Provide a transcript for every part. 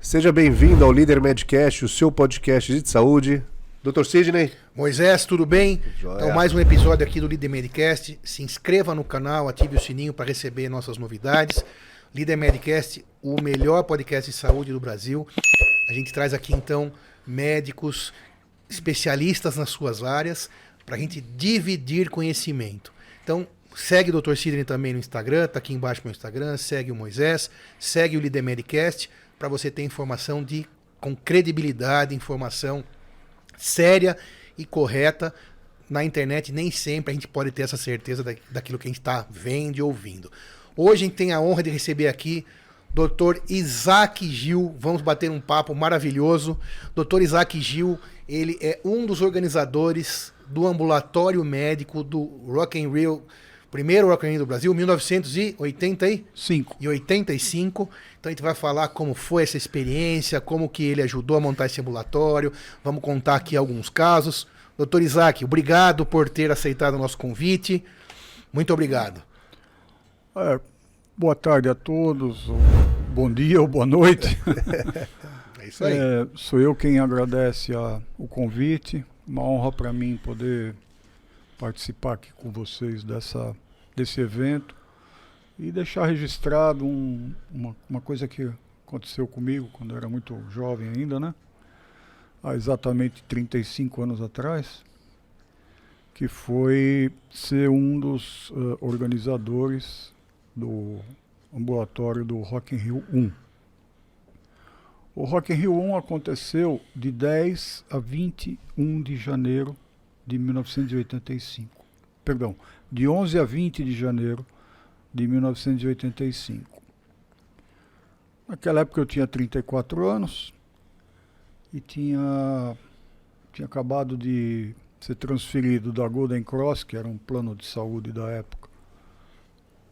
Seja bem-vindo ao Líder Medcast, o seu podcast de saúde. Dr. Sidney. Moisés, tudo bem? Joia. Então, mais um episódio aqui do Líder Medcast. Se inscreva no canal, ative o sininho para receber nossas novidades. Líder Medcast, o melhor podcast de saúde do Brasil. A gente traz aqui, então, médicos, especialistas nas suas áreas, para a gente dividir conhecimento. Então, segue o Dr. Sidney também no Instagram, tá aqui embaixo meu Instagram, segue o Moisés, segue o Líder Medcast, para você ter informação de com credibilidade, informação séria e correta. Na internet, nem sempre a gente pode ter essa certeza da, daquilo que a gente está vendo e ouvindo. Hoje a gente tem a honra de receber aqui Dr. Isaac Gil. Vamos bater um papo maravilhoso. Dr. Isaac Gil, ele é um dos organizadores do ambulatório médico do Rock and primeiro Rock do Brasil, 1985. E 85. Então a gente vai falar como foi essa experiência, como que ele ajudou a montar esse ambulatório. Vamos contar aqui alguns casos. Doutor Isaac, obrigado por ter aceitado o nosso convite. Muito obrigado. É, boa tarde a todos, bom dia ou boa noite. É isso aí. É, sou eu quem agradece a, o convite. Uma honra para mim poder participar aqui com vocês dessa, desse evento e deixar registrado um, uma, uma coisa que aconteceu comigo quando eu era muito jovem ainda, né? Há exatamente 35 anos atrás, que foi ser um dos uh, organizadores do ambulatório do Rock in Rio 1. O Rock in Rio 1 aconteceu de 10 a 21 de janeiro de 1985. Perdão, de 11 a 20 de janeiro de 1985. Naquela época eu tinha 34 anos e tinha, tinha acabado de ser transferido da Golden Cross, que era um plano de saúde da época,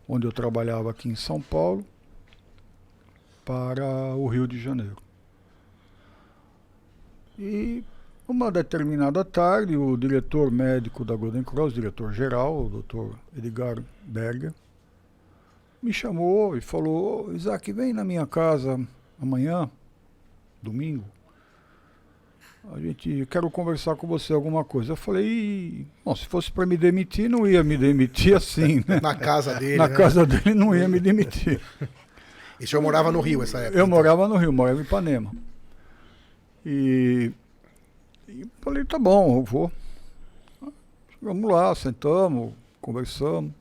onde eu trabalhava aqui em São Paulo, para o Rio de Janeiro. E uma determinada tarde, o diretor médico da Golden Cross, diretor geral, o Dr. Edgar Berger, me chamou e falou: Isaac, vem na minha casa amanhã, domingo. A gente quero conversar com você alguma coisa. Eu falei, bom, se fosse para me demitir, não ia me demitir assim, né? Na casa dele. Na né? casa dele não ia me demitir. E o senhor morava no Rio essa época? Eu então? morava no Rio, morava em Ipanema. E, e falei, tá bom, eu vou. Vamos lá, sentamos, conversamos.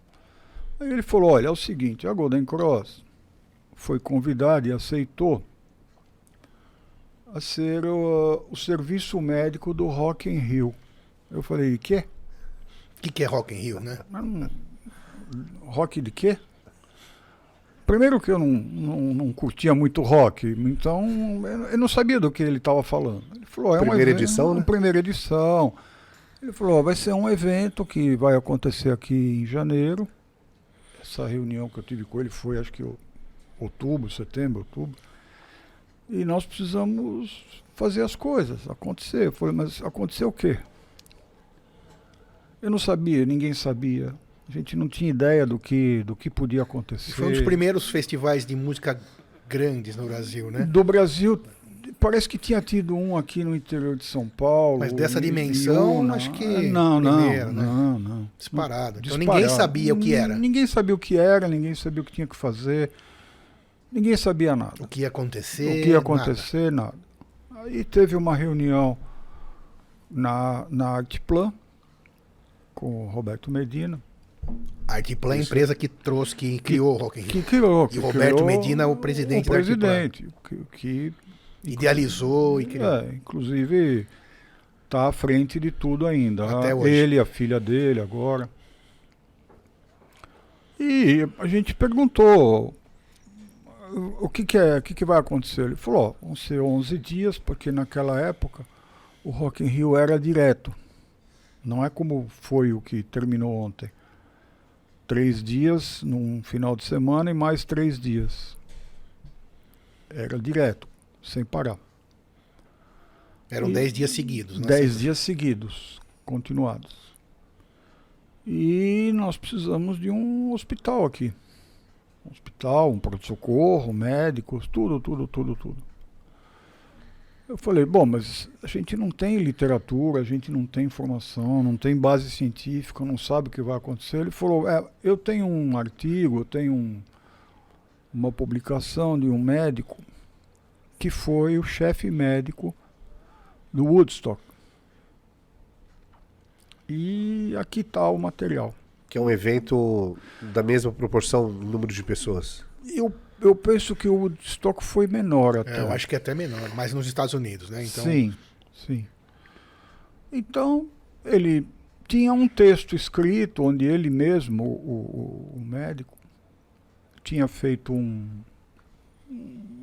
Aí ele falou, olha, é o seguinte, a Golden Cross foi convidada e aceitou a ser o, o serviço médico do Rock in Rio. Eu falei, quê? O que, que é Rock in Rio, né? Hum, rock de quê? Primeiro que eu não, não, não curtia muito rock, então eu não sabia do que ele estava falando. Ele falou, é uma Primeira edição, né? Primeira edição. Ele falou, vai ser um evento que vai acontecer aqui em janeiro. Essa reunião que eu tive com ele foi, acho que outubro, setembro, outubro. E nós precisamos fazer as coisas, acontecer. Eu falei, mas acontecer o quê? Eu não sabia, ninguém sabia. A gente não tinha ideia do que, do que podia acontecer. Foi um dos primeiros festivais de música grandes no Brasil, né? Do Brasil, parece que tinha tido um aqui no interior de São Paulo. Mas dessa dimensão, Ibiúna. acho que Não, não, primeiro, né? não, não. Disparado. Então Disparado. ninguém sabia o que era. Ninguém sabia o que era, ninguém sabia o que tinha que fazer. Ninguém sabia nada. O que ia acontecer. o que ia acontecer, nada. Aí teve uma reunião na, na Artplan com o Roberto Medina. Artiplan é a empresa que trouxe, que criou o Rock in Rio. Que criou. E que o Roberto criou Medina é o presidente o da presidente, que, que Idealizou e criou. É, inclusive está à frente de tudo ainda. Até Ah, hoje. Ele, a filha dele agora. E a gente perguntou o que, que é, o que, que vai acontecer. Ele falou, ó, vão ser 11 dias, porque naquela época o Rock in Rio era direto. Não é como foi o que terminou ontem. Três dias num final de semana e mais três dias. Era direto, sem parar. Eram E- 10 dias seguidos, né? Dez dias seguidos, continuados. E nós precisamos de um hospital aqui. Um hospital, um pronto-socorro, médicos, tudo, tudo, tudo, tudo. Eu falei, bom, mas a gente não tem literatura, a gente não tem informação, não tem base científica, não sabe o que vai acontecer. Ele falou, é, eu tenho um artigo, eu tenho um, uma publicação de um médico que foi o chefe médico do Woodstock. E aqui está o material. Que é um evento da mesma proporção, número de pessoas. Eu, eu penso que o Woodstock foi menor até. É, eu acho que é até menor, mas nos Estados Unidos, né? Então, Sim, sim. Então, ele tinha um texto escrito onde ele mesmo, o, o, o médico, tinha feito um,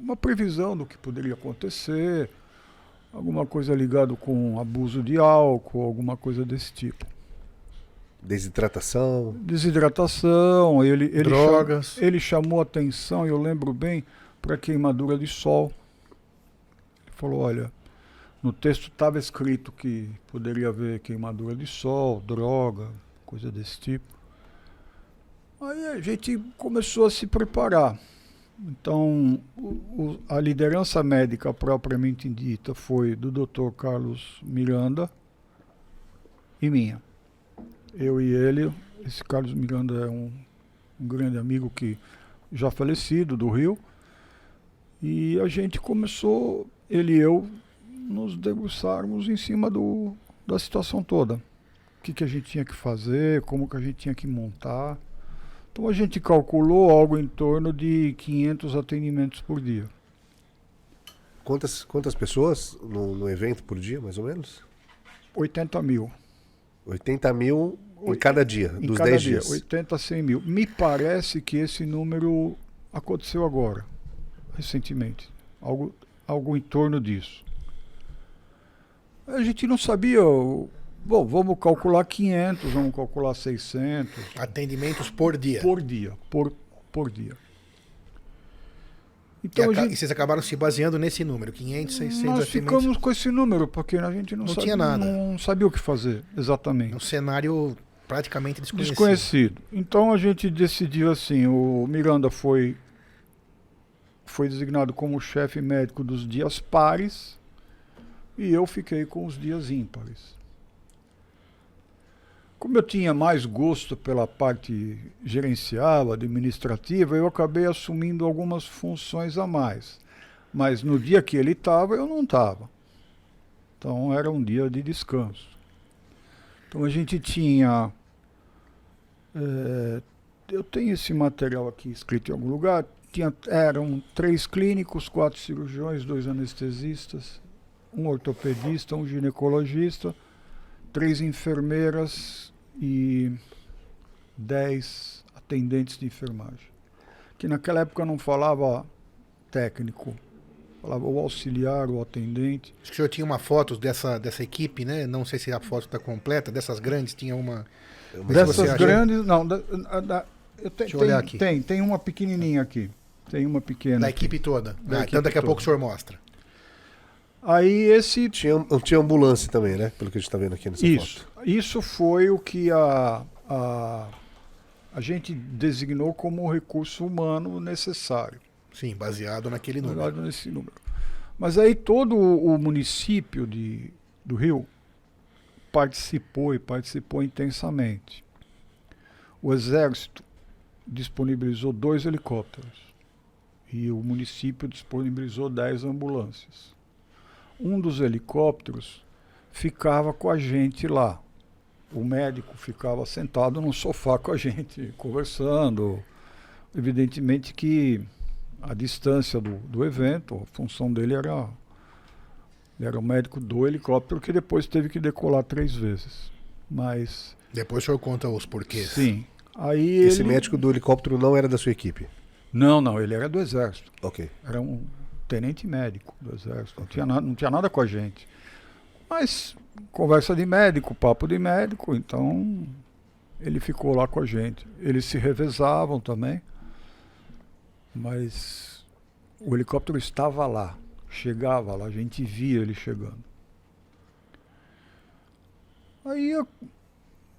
uma previsão do que poderia acontecer, alguma coisa ligado com abuso de álcool, alguma coisa desse tipo. Desidratação. Desidratação, ele, ele, Drogas. cha- ele chamou atenção, eu lembro bem, para queimadura de sol. Ele falou, olha, no texto estava escrito que poderia haver queimadura de sol, droga, coisa desse tipo. Aí a gente começou a se preparar. Então, o- o- a liderança médica propriamente dita foi do Dr. Carlos Miranda e minha. Eu e ele, esse Carlos Miranda é um, um grande amigo que já falecido do Rio. E a gente começou, ele e eu, nos debruçarmos em cima do, da situação toda. O que, que a gente tinha que fazer, como que a gente tinha que montar. Então a gente calculou algo em torno de 500 atendimentos por dia. Quantas, quantas pessoas no, no evento por dia, mais ou menos? 80 mil. 80 mil em cada dia, Em dos cada 10 dia, dias. 80 a 100 mil. Me parece que esse número aconteceu agora, recentemente. Algo, algo em torno disso. A gente não sabia. Bom, vamos calcular 500, vamos calcular 600 atendimentos por dia. por dia. Por, por dia. E, Então a aca- gente, e vocês acabaram se baseando nesse número, 500, 600 nós ficamos com esse número, porque a gente não, Não sabia, tinha nada. não sabia o que fazer, exatamente. Um cenário praticamente desconhecido. Desconhecido. Então a gente decidiu assim, o Miranda foi foi designado como chefe médico dos dias pares e eu fiquei com os dias ímpares. Como eu tinha mais gosto pela parte gerencial, administrativa, eu acabei assumindo algumas funções a mais. Mas no dia que ele estava, eu não estava. Então era um dia de descanso. Então a gente tinha é, eu tenho esse material aqui escrito em algum lugar. Tinha, eram três clínicos, quatro cirurgiões, dois anestesistas, um ortopedista, um ginecologista, três enfermeiras e dez atendentes de enfermagem. Que naquela época não falava técnico, falava o auxiliar, o atendente. Acho que o senhor tinha uma foto dessa, dessa equipe, né? Não sei se a foto está completa, dessas grandes, tinha uma. Dessas acha. grandes, não, da, da- da- eu te- Deixa eu tem, olhar aqui. tem, tem uma pequenininha aqui. Tem uma pequena. Da aqui. equipe toda. Da Ah, equipe então daqui a toda. pouco o senhor mostra. Aí esse Tinha, tinha ambulância também, né? Pelo que a gente tá vendo aqui nessa isso, foto. Isso foi o que a, a a gente designou como o recurso humano necessário, Sim, baseado naquele número. baseado nesse número. Mas aí todo o o município de, do Rio participou e participou intensamente. O Exército disponibilizou dois helicópteros e o município disponibilizou dez ambulâncias. Um dos helicópteros ficava com a gente lá. O médico ficava sentado no sofá com a gente, conversando. Evidentemente que a distância do, do evento, a função dele era. Ele era o médico do helicóptero que depois teve que decolar três vezes. Mas. Depois o senhor conta os porquês. Sim. Aí Esse ele... médico do helicóptero não era da sua equipe. Não, não, ele era do exército. Ok. Era um tenente médico do exército. Não tinha, nada, não tinha nada com a gente. Mas conversa de médico, papo de médico, então ele ficou lá com a gente. Eles se revezavam também. Mas o helicóptero estava lá, chegava lá, a gente via ele chegando. Aí eu-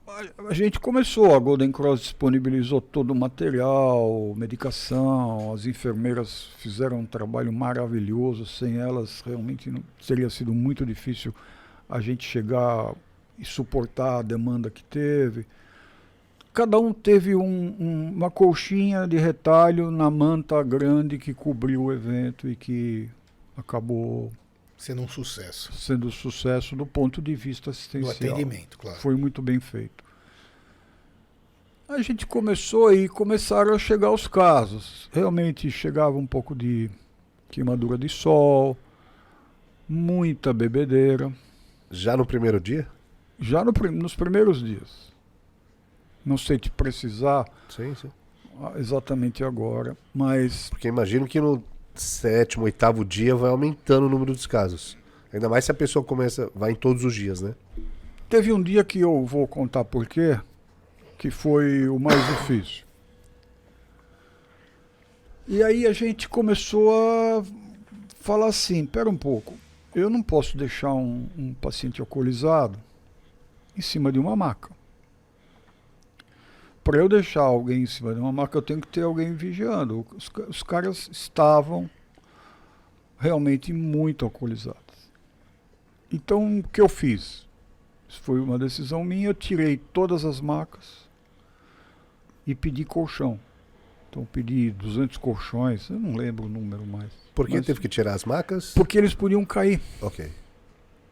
A- A gente começou, a Golden Cross disponibilizou todo o material, medicação, as enfermeiras fizeram um trabalho maravilhoso, sem elas realmente não, teria sido muito difícil a gente chegar e suportar a demanda que teve. Cada um teve um- um- uma colchinha de retalho na manta grande que cobriu o evento e que acabou Sendo um sucesso. sendo sucesso do ponto de vista Do assistencial. atendimento, claro. Foi muito bem feito. A gente começou e começaram a chegar os casos. Realmente chegava um pouco de queimadura de sol, muita bebedeira, Já no primeiro dia? já no nos primeiros dias. Não sei te precisar Sim, sim. exatamente agora, mas Porque imagino que no sétimo, oitavo dia vai aumentando o número dos casos. Ainda mais se a pessoa começa, vai em todos os dias, né? Teve um dia que eu vou contar por quê, que foi o mais difícil. E aí a gente começou a falar assim, pera um pouco, eu não posso deixar um, um paciente alcoolizado em cima de uma maca. Para eu deixar alguém em cima de uma maca, eu tenho que ter alguém vigiando. Os, os caras estavam realmente muito alcoolizados. Então, o que eu fiz? Isso foi uma decisão minha. Eu tirei todas as macas e pedi colchão. Então, pedi 200 colchões, eu não lembro o número mais. Por que Mas- teve que tirar as macas? Porque eles podiam cair. Ok.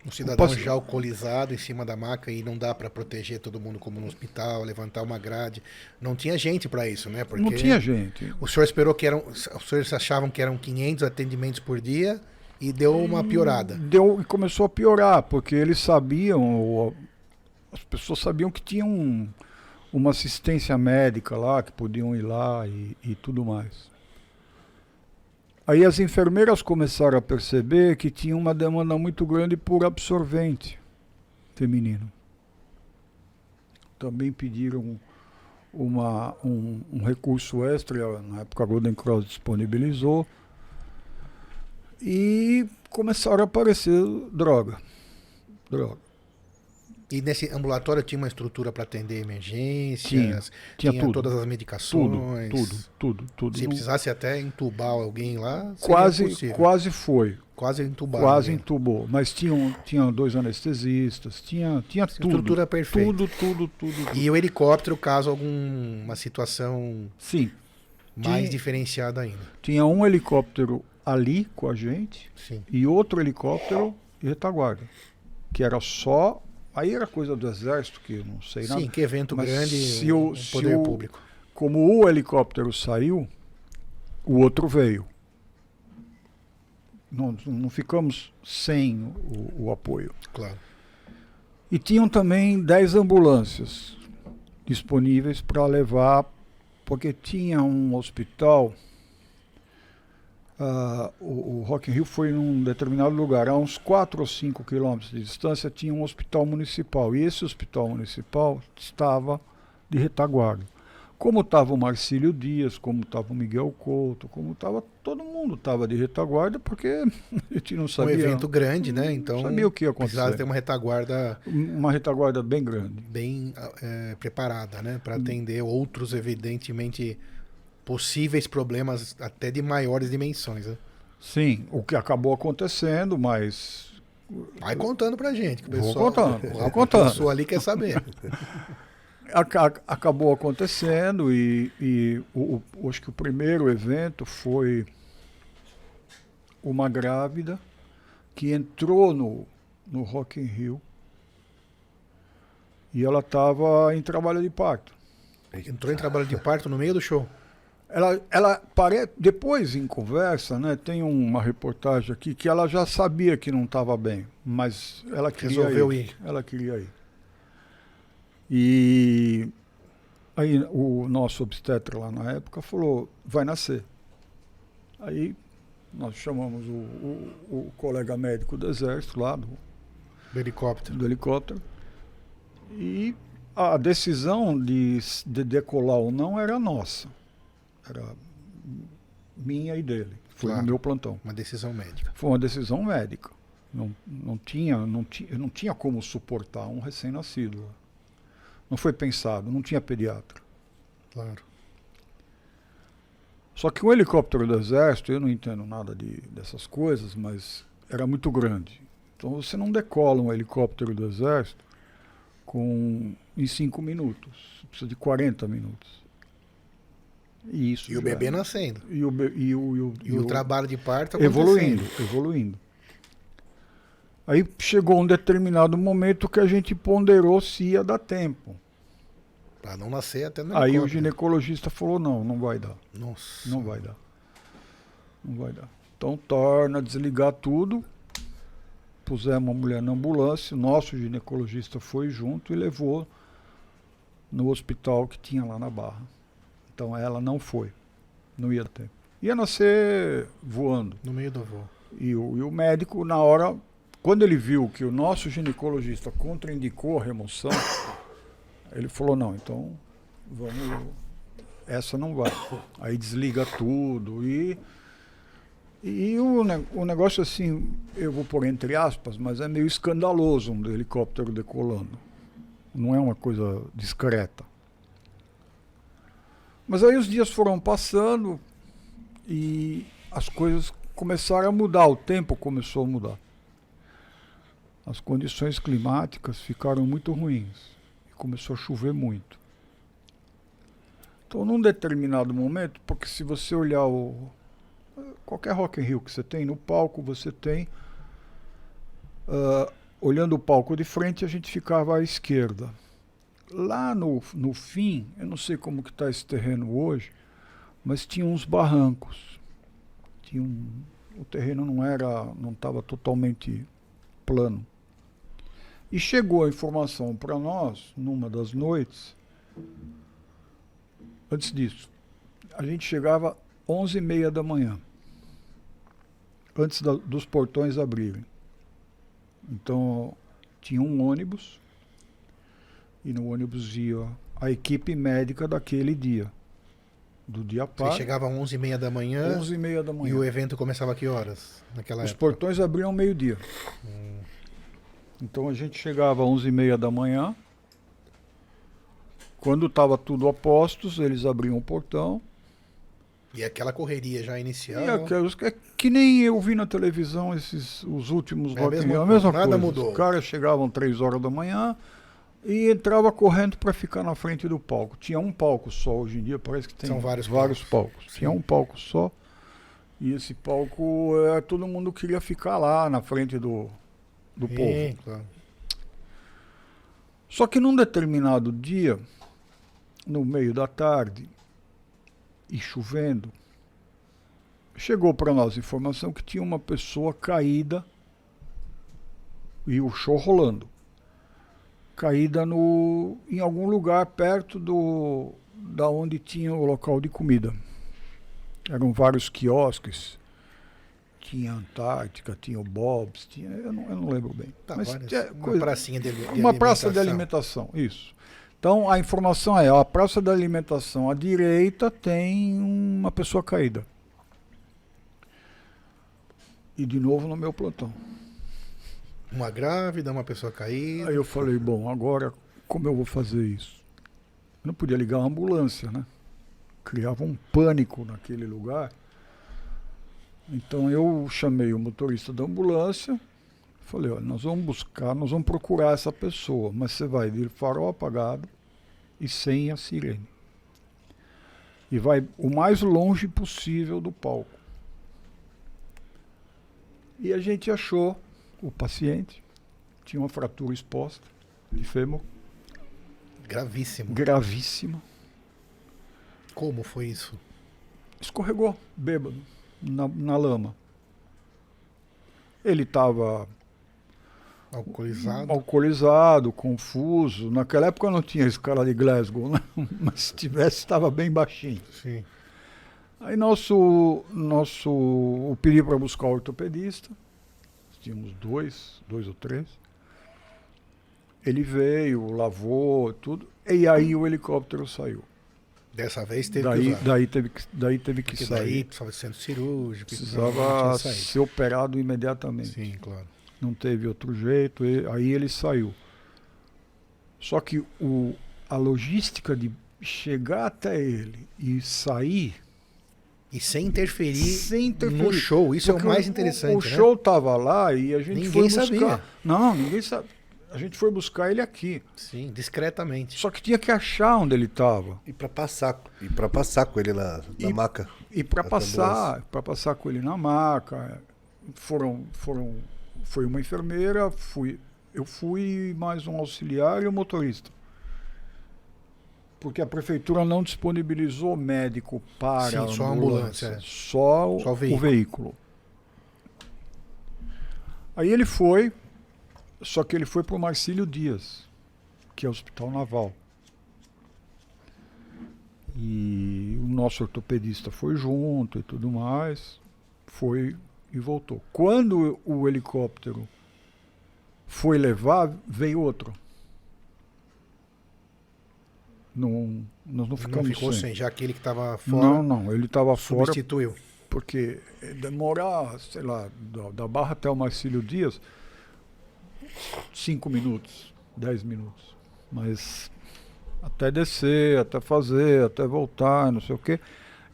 Um cidadão Posso- já alcoolizado em cima da maca e não dá para proteger todo mundo como no hospital, levantar uma grade. Não tinha gente para isso, né? Porque Não tinha gente. O senhor esperou que eram. Os senhores achavam que eram 500 atendimentos por dia e deu uma piorada. Deu, e começou a piorar, porque eles sabiam, ou as pessoas sabiam que tinham um- uma assistência médica lá, que podiam ir lá e, e tudo mais. Aí as enfermeiras começaram a perceber que tinha uma demanda muito grande por absorvente feminino. Também pediram uma, um, um recurso extra, na época a Golden Cross disponibilizou, e começaram a aparecer droga. Droga. E nesse ambulatório tinha uma estrutura para atender emergências, Tinha, tinha tudo. todas as Tudo, medicações. tudo, tudo, tudo. Se Não- precisasse até entubar alguém lá, quase, possível. quase foi. quase entubar. quase alguém. entubou. Mas tinham, tinha dois anestesistas, tinha, tinha tudo. Estrutura perfeita. Tudo, tudo, tudo. tudo. E o helicóptero, caso alguma situação Sim, mais Tinha- diferenciada ainda. tinha um helicóptero ali com a gente Sim. e outro helicóptero em retaguarda. Que era só. Aí era coisa do exército, que eu não sei nada. Sim, que evento Mas grande se o, o- o se poder o- público. Como o helicóptero saiu, o outro veio. Não, não ficamos sem o, o apoio. Claro. E tinham também 10 ambulâncias disponíveis para levar, porque tinha um hospital. Ah, o, o Rock in Rio foi num determinado lugar, a uns 4 ou 5 quilômetros de distância, tinha um hospital municipal. E esse hospital municipal estava de retaguarda. Como estava o Marcílio Dias, como estava o Miguel Couto, como estava. Todo mundo estava de retaguarda, porque a gente não Um sabia. evento grande, né? Então sabia o que ia precisava acontecer. ter uma retaguarda Uma retaguarda bem grande. bem eh, preparada, né? Para atender outros, evidentemente, possíveis problemas até de maiores dimensões. Né? Sim, o que acabou acontecendo, mas Vai contando pra gente. Que o Vou pessoal, contando, a- vou a contando. pessoa ali quer saber. aca- acabou acontecendo e, e o, o- acho que o primeiro evento foi uma grávida que entrou no, no Rock in Rio e ela estava em trabalho de parto. Entrou em trabalho de parto no meio do show. Ela, ela pare... depois em conversa, né, tem uma reportagem aqui que ela já sabia que não estava bem, mas ela queria Resolveu ir. ir. Ela queria ir. E aí o nosso obstetra lá na época falou, vai nascer. Aí nós chamamos o, o, o colega médico do exército lá, do, Do helicóptero. do helicóptero, e a decisão de, de decolar ou não era nossa. Era minha e dele. Foi Claro. no meu plantão. Uma decisão médica. Foi uma decisão médica. Não, não, tinha, não, tinha, não tinha como suportar um recém-nascido. Não foi pensado, não tinha pediatra. Claro. Só que um helicóptero do exército, eu não entendo nada de, dessas coisas, mas era muito grande. Então você não decola um helicóptero do exército com em cinco minutos. Precisa de 40 minutos. E isso. E o bebê é- nascendo. E o, be- e o, e o, E o trabalho de parto evoluindo, evoluindo. Aí chegou um determinado momento que a gente ponderou se ia dar tempo. Pra não nascer até no Aí o ginecologista falou: não, não vai dar. Nossa. Não vai dar. Não vai dar. Então torna a desligar tudo. Pusemos a mulher na ambulância. Nosso ginecologista foi junto e levou no hospital que tinha lá na Barra. Então ela não foi. Não ia ter. Ia nascer voando. No meio do voo. E o, e o médico, na hora, quando ele viu que o nosso ginecologista contraindicou a remoção, ele falou: não, então vamos. Essa não vai. Aí desliga tudo. E, e o, o negócio, assim, eu vou pôr entre aspas, mas é meio escandaloso um helicóptero decolando. Não é uma coisa discreta. Mas aí os dias foram passando e as coisas começaram a mudar, o tempo começou a mudar. As condições climáticas ficaram muito ruins e começou a chover muito. Então, num determinado momento, porque se você olhar o qualquer Rock in Rio que você tem no palco, você tem ah, olhando o palco de frente, a gente ficava à esquerda. Lá no, no fim, eu não sei como que está esse terreno hoje, mas tinha uns barrancos. Tinha um, o terreno não era, não estava totalmente plano. E chegou a informação para nós, numa das noites, antes disso, a gente chegava 11 e meia da manhã, antes da- dos portões abrirem. Então, tinha um ônibus, e no ônibus ia a equipe médica daquele dia, do dia Você par, chegava às 11h30 da manhã 11 e meia da e manhã. o evento começava a que horas? Naquela Os época? portões abriam meio-dia. Então a gente chegava às 11 e meia da manhã. Quando estava tudo a postos, eles abriam o portão. E aquela correria já inicial. E aqueles, é que nem eu vi na televisão esses os últimos É a Rock a mesma nada coisa. mudou. Os caras chegavam três horas da manhã e entrava correndo para ficar na frente do palco. Tinha um palco só hoje em dia, parece que tem São vários palcos. Tinha Sim. um palco só. E esse palco, é, todo mundo queria ficar lá na frente do, do povo. Sim, claro. Só que num determinado dia, no meio da tarde, e chovendo, chegou para nós informação que tinha uma pessoa caída e o show rolando. Caída no, em algum lugar perto do da onde tinha o local de comida. Eram vários quiosques. Tinha Antártica, tinha o Bob's, tinha, eu, não, eu não lembro bem. Tá, Mas várias- é uma coisa- pracinha de, de uma praça de alimentação. alimentação, isso. Então a informação é: a praça de alimentação à direita tem uma pessoa caída. E de novo no meu plantão. Uma grávida, uma pessoa caída. Aí eu falei: bom, agora como eu vou fazer isso? Eu não podia ligar a ambulância, né? Criava um pânico naquele lugar. Então eu chamei o motorista da ambulância. Falei, olha, nós vamos buscar, nós vamos procurar essa pessoa, mas você vai de farol apagado e sem a sirene. E vai o mais longe possível do palco. E a gente achou o paciente, tinha uma fratura exposta de fêmur, Gravíssimo. gravíssima, Como foi isso? escorregou, bêbado, na, na lama. Ele estava Alcoolizado. alcoolizado, confuso. Naquela época não tinha escala de Glasgow, né? mas se tivesse, estava bem baixinho. Sim. Aí nosso, nosso, eu pedi para buscar o ortopedista, tínhamos dois, dois ou três. Ele veio, lavou, tudo, e aí o helicóptero saiu. Dessa vez teve daí, que usar. daí teve que, daí teve que Porque sair. daí precisava de centro cirúrgico. Precisava ser operado imediatamente. Sim, claro. Não teve outro jeito, e- aí ele saiu. Só que o, a logística de chegar até ele e sair E sem interferir, sem interferir. no show. Isso é o Porque mais interessante, O, o né? show tava lá e a gente Ninguém foi buscar. sabia. Não, ninguém sabe. A gente foi buscar ele aqui. Sim, discretamente. Só que tinha que achar onde ele estava. E pra passar. E pra passar com ele na, na E- maca. E para passar, para passar com ele na maca, foram, foram, foi uma enfermeira, fui, eu fui mais um auxiliar e um motorista. Porque a prefeitura não disponibilizou médico para Sim, a só a ambulância, ambulância, é. só, Só o o veículo. veículo. Aí ele foi, só que ele foi para o Marcílio Dias, que é o Hospital Naval. E o nosso ortopedista foi junto e tudo mais. Foi e voltou. Quando o helicóptero foi levar, veio outro. Não, nós não Não ficamos ficou sem. sem, já aquele que estava fora Não, não, ele estava fora substituiu. porque demorar, sei lá, da, da Barra até o Marcílio Dias, cinco minutos, dez minutos. Mas até descer, até fazer, até voltar, não sei o quê.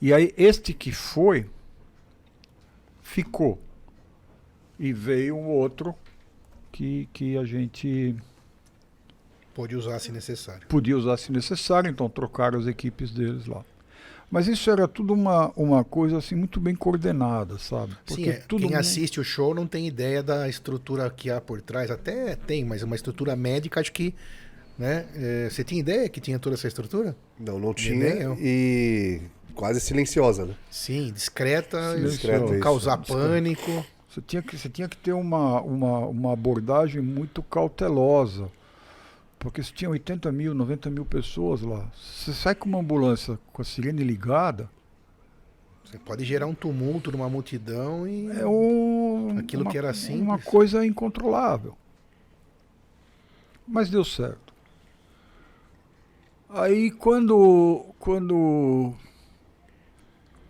E aí este que foi, ficou. E veio um outro que, que a gente Pode usar se necessário. podia usar se necessário, então trocaram as equipes deles lá. Mas isso era tudo uma, uma coisa assim muito bem coordenada, sabe? Sim, é, tudo quem mu- assiste o show não tem ideia da estrutura que há por trás. Até tem, mas uma estrutura médica, acho que. Né? é, você tinha ideia que tinha toda essa estrutura? Não, não Nem tinha. eu. E quase silenciosa, né? Sim, discreta, isso, causar discreta. pânico. Você tinha que, você tinha que ter uma, uma, uma abordagem muito cautelosa. Porque se tinha 80 mil, 90 mil pessoas lá. Você sai com uma ambulância com a sirene ligada, Você pode gerar um tumulto numa multidão e. é um, Aquilo uma, que era uma simples. coisa incontrolável. Mas deu certo. Aí quando, quando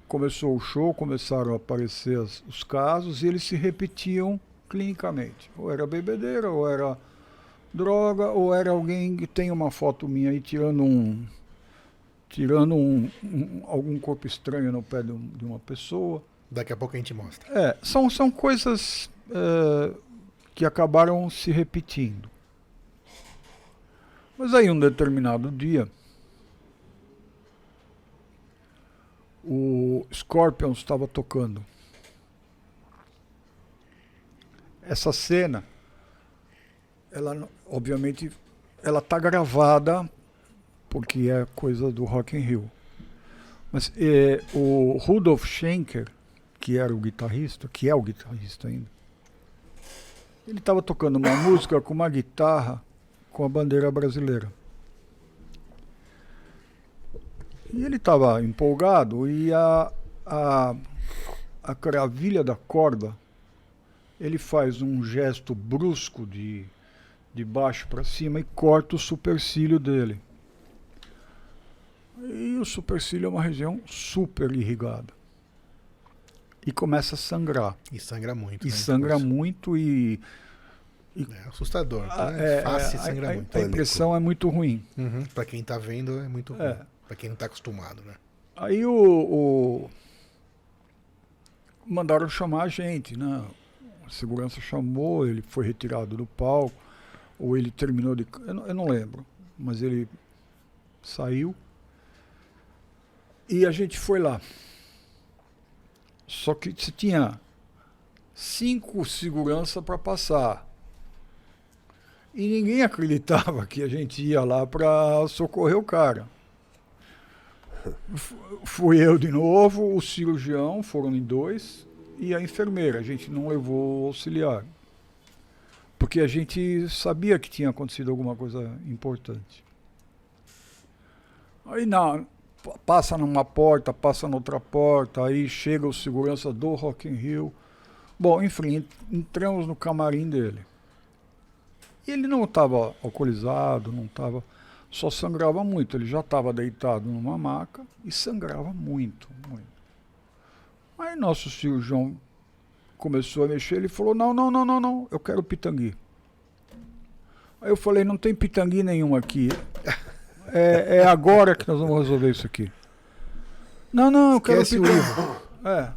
começou o show, começaram a aparecer as- os casos e eles se repetiam clinicamente. Ou era bebedeira, ou era droga, ou era alguém que tem uma foto minha aí tirando um tirando um, um- algum corpo estranho no pé de, um- de uma pessoa. Daqui a pouco a gente mostra. É, são, são coisas é, que acabaram se repetindo. Mas aí, um determinado dia, o Scorpions estava tocando. Essa cena, ela, obviamente, ela tá gravada porque é coisa do Rock in Rio. Mas é, o Rudolf Schenker, que era o guitarrista, que é o guitarrista ainda, ele estava tocando uma música com uma guitarra com a bandeira brasileira. E ele estava empolgado e a, a, a cravilha da corda, ele faz um gesto brusco de, de baixo para cima e corta o supercílio dele. E o supercílio é uma região super irrigada. E começa a sangrar. E sangra muito. E né, sangra depois. muito e. É assustador. a- né? é- Face é- sangra a, muito. a impressão é muito ruim. Uhum. Pra quem tá vendo é muito ruim. É. Pra quem não tá acostumado, né? Aí o, o- mandaram chamar a gente, né? A segurança chamou, ele foi retirado do palco, ou ele terminou de. Eu não, eu não lembro, mas ele saiu. E a gente foi lá. Só que você tinha cinco segurança para passar. E ninguém acreditava que a gente ia lá para socorrer o cara. Fui eu de novo, o cirurgião, foram em dois, e a enfermeira. A gente não levou auxiliar. Porque a gente sabia que tinha acontecido alguma coisa importante. Aí na, pa- passa numa porta, passa noutra porta, aí chega o segurança do Rock in Rio. Bom, enfim, en- entramos no camarim dele. Ele não estava alcoolizado, não estava só sangrava muito. Ele já estava deitado numa maca e sangrava muito, muito. Aí nosso cirurgião começou a mexer, ele falou, não, não, não, não, não, eu quero pitangui. Aí eu falei, não tem pitangui nenhum aqui. é, é agora que nós vamos resolver isso aqui. Não, não, eu quero Esquece o pitanga. Ivo. É,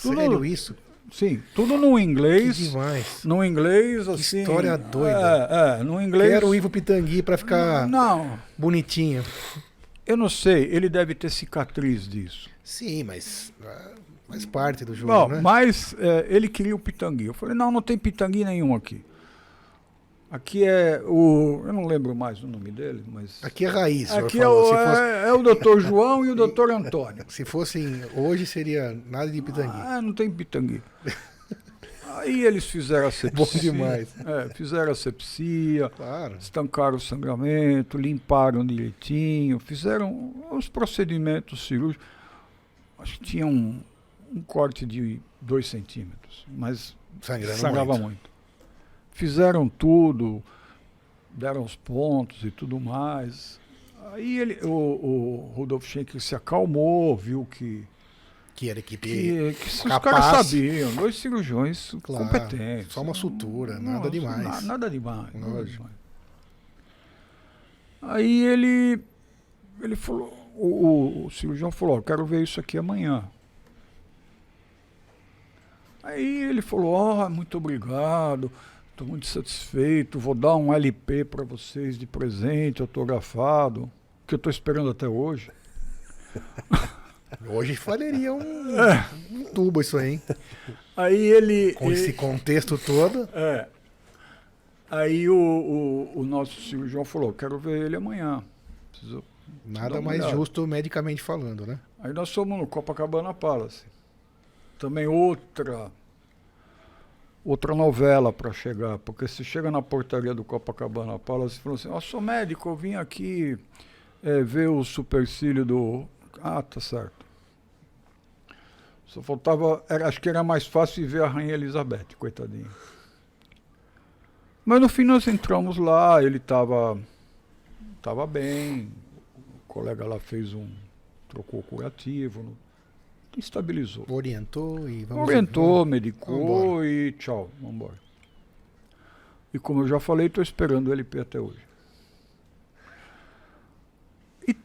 Tudo- Sério isso? sim, tudo no Que inglês. demais. No inglês, assim. história doida. É, é, no inglês. Quero o Ivo Pitangui pra ficar Não, bonitinho. eu não sei, ele deve ter cicatriz disso. Sim, mas ah, faz parte do jogo, Bom, né? mas é, ele queria o pitangui. Eu falei, não, não tem pitangui nenhum aqui. Aqui é o. Eu não lembro mais o nome dele, mas. Aqui é raiz. Aqui é o, Se, fosse, é, é o doutor João e o doutor Antônio. se fossem hoje, seria nada de Pitangui. Ah, não tem pitangui. Aí eles fizeram a sepsia. Bom demais. É, fizeram a sepsia, Claro. estancaram o sangramento, limparam direitinho, fizeram os procedimentos cirúrgicos. Acho que tinha um, um corte de 2 centímetros, mas Sangrando sangrava muito. muito. Fizeram tudo, deram os pontos e tudo mais. Aí ele, o, o Rudolf Schenker se acalmou, viu que, Que era equipe. que, que os capaz. caras sabiam, dois cirurgiões Claro, competentes. só uma sutura, nada Nossa, demais. na- nada demais. nada demais. Aí ele, ele falou, o, o- o cirurgião falou, "Ó, quero ver isso aqui amanhã. Aí ele falou, ó, muito obrigado, estou muito satisfeito, vou dar um LP para vocês de presente, autografado, que eu estou esperando até hoje. Hoje falaria um, É. um tubo isso aí, hein? Aí ele... Com esse ele- contexto todo. É. Aí o, o, o nosso cirurgião falou, quero ver ele amanhã. Preciso- Nada mais olhada. justo medicamente falando, né? Aí nós fomos no Copacabana Palace. Também outra outra novela para chegar, porque você chega na portaria do Copacabana Palace e fala assim, ó, sou médico, eu vim aqui é, ver o supercílio do... Ah, tá certo. Só faltava, era- acho que era mais fácil ver a Rainha Elizabeth, coitadinha. Mas no fim nós entramos lá, ele estava tava bem, o colega lá fez um, trocou curativo, estabilizou. Orientou e vamos Orientou, medicou Vambora. e tchau, vamos embora. E como eu já falei, estou esperando o LP até hoje. E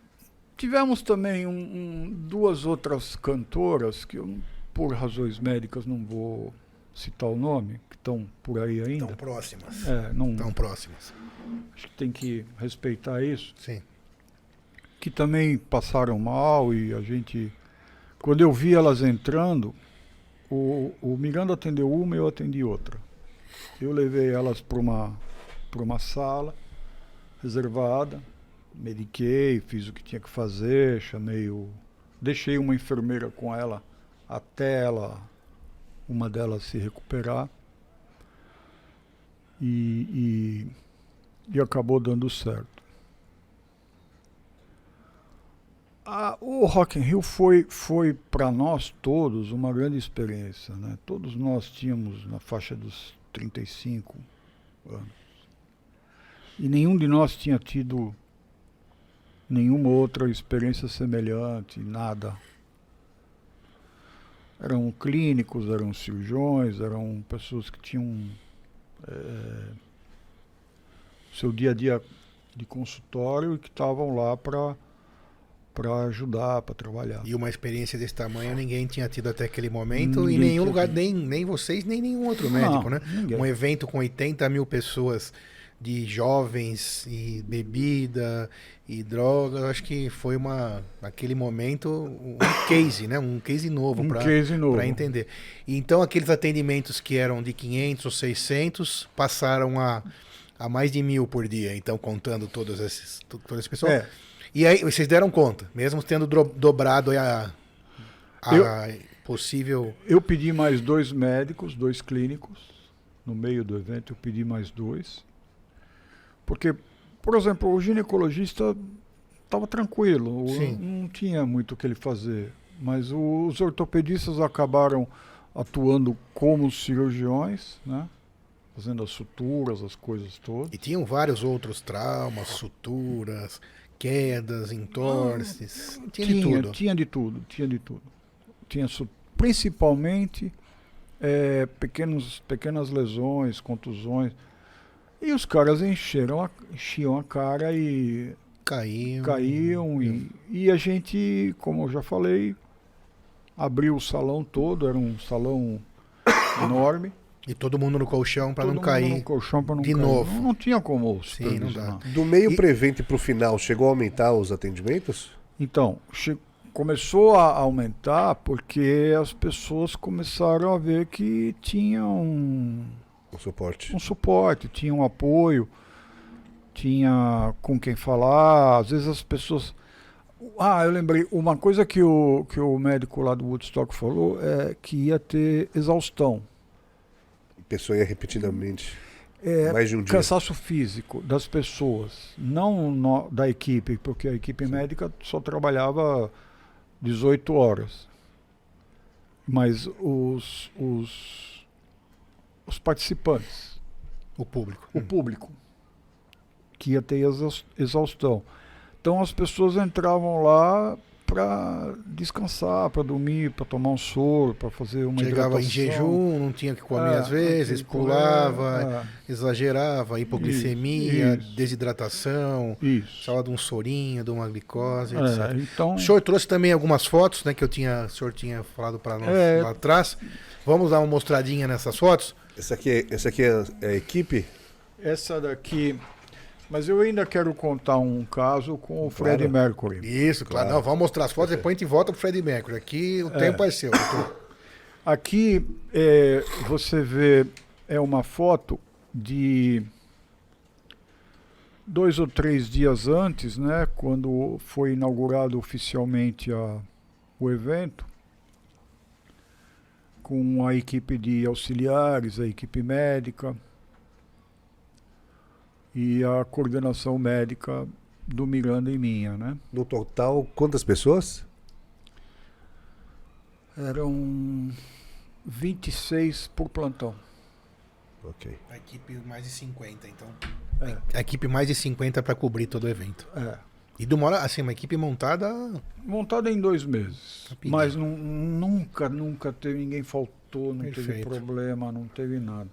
tivemos também um- um- duas outras cantoras, que eu, por razões médicas, não vou citar o nome, que estão por aí ainda. Tão próximas. É, não, Tão próximas. acho que tem que respeitar isso. Sim. que também passaram mal e a gente. Quando eu vi elas entrando, o, o Miranda atendeu uma e eu atendi outra. Eu levei elas para uma, uma sala reservada, mediquei, fiz o que tinha que fazer, chamei o. Deixei uma enfermeira com ela até ela, uma delas se recuperar. E, e, e acabou dando certo. O Rock in Rio foi, foi para nós todos uma grande experiência. Né? Todos nós tínhamos na faixa dos 35 anos. E nenhum de nós tinha tido nenhuma outra experiência semelhante, nada. Eram clínicos, eram cirurgiões, eram pessoas que tinham eh, seu dia a dia de consultório e que estavam lá para para ajudar, para trabalhar. E uma experiência desse tamanho ninguém tinha tido até aquele momento Ninguém em nenhum lugar, tido. nem, nem vocês, nem nenhum outro Não, médico, né? ninguém. Um evento com 80 mil pessoas de jovens e bebida e drogas, acho que foi uma, naquele momento, um case, né? Um case novo um para entender. Então, aqueles atendimentos que eram de 500 ou 600 passaram a, a mais de mil por dia, então, contando todas essas, to- todas as pessoas. É, E aí, vocês deram conta, mesmo tendo dobrado a, a possível. eu pedi mais dois médicos, dois clínicos. No meio do evento eu pedi mais dois. Porque, por exemplo, o ginecologista estava tranquilo, Sim. não tinha muito o que ele fazer. Mas os ortopedistas acabaram atuando como cirurgiões, né? fazendo as suturas, as coisas todas. E tinham vários outros traumas, suturas, quedas, entorses. Tinha, de tudo. Tinha de tudo, tinha de tudo. Tinha principalmente eh, pequenos, pequenas lesões, contusões. E os caras encheram a, enchiam a cara e Caíam. caíam e, e a gente, como eu já falei, abriu o salão todo, era um salão enorme. E todo mundo no colchão todo não mundo cair. no colchão para não de cair. novo. Não, não tinha como Sim, não dá. Do meio E- pro evento e pro final, chegou a aumentar os atendimentos? Então, che- começou a aumentar porque as pessoas começaram a ver que tinha um, O suporte. um suporte, tinha um apoio, tinha com quem falar. Às vezes as pessoas. Ah, eu lembrei, uma coisa que o, que o médico lá do Woodstock falou é que ia ter exaustão. Pessoa ia repetidamente. É, mais de um dia. cansaço físico das pessoas, não no- da equipe, porque a equipe médica só trabalhava 18 horas. Mas os, os, os participantes, O público. o público, que ia ter exaus- exaustão. Então as pessoas entravam lá para descansar, para dormir, para tomar um soro, para fazer uma Chegava em hidratação. jejum, não tinha que comer É, às vezes, pulava, é, exagerava, hipoglicemia, Isso, desidratação, isso. precisava de um sorinho, de uma glicose, É, etc. então, O senhor trouxe também algumas fotos, né, que eu tinha, o senhor tinha falado para nós É. lá atrás. Vamos dar uma mostradinha nessas fotos? Essa aqui, essa aqui é, é a equipe? Essa daqui. Mas eu ainda quero contar um caso com o Freddie Mercury. Isso, claro. Claro. Não, vamos mostrar as fotos, depois a gente volta pro Fred Mercury. Aqui o tempo é seu. Aqui é, você vê é uma foto de dois ou três dias antes, né, quando foi inaugurado oficialmente a, o evento, com a equipe de auxiliares, a equipe médica e a coordenação médica do Miranda e minha, né? No total, quantas pessoas? Eram 26 por plantão. Ok. A equipe mais de 50, então. É. A equipe mais de 50 para cobrir todo o evento. É. E demora, assim, uma equipe montada. Montada em dois meses. Rapidinho. Mas nu- nunca, nunca teve, ninguém faltou, não teve Perfeito. problema, não teve nada.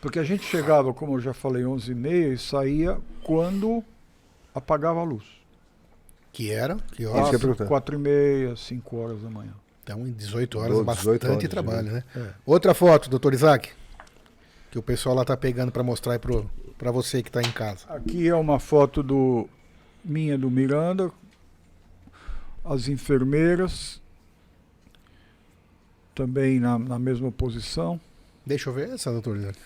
Porque a gente chegava, como eu já falei, 11h30 e saía quando apagava a luz. Que era, que horas? perguntar. 4 e meia, 5 horas da manhã. Então, em 18 horas, Do- bastante 18 horas trabalho, né? É. Outra foto, doutor Isaac, que o pessoal lá tá pegando para mostrar aí pra você que tá em casa. Aqui é uma foto do minha do Miranda, as enfermeiras também na, na mesma posição. Deixa eu ver essa, doutor Isaac.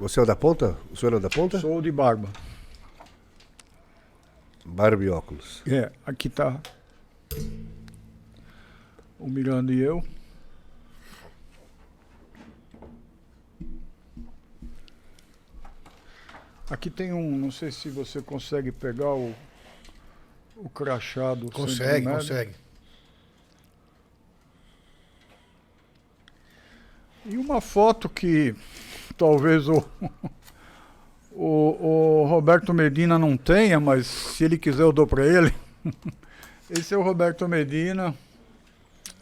Você é o da ponta? O senhor é o da ponta? Sou de barba. Barba e óculos. É, aqui tá o Miranda e eu. Aqui tem um, não sei se você consegue pegar o, o crachá do Consegue, consegue. E uma foto que talvez o, o, o Roberto Medina não tenha, mas se ele quiser eu dou para ele. Esse é o Roberto Medina.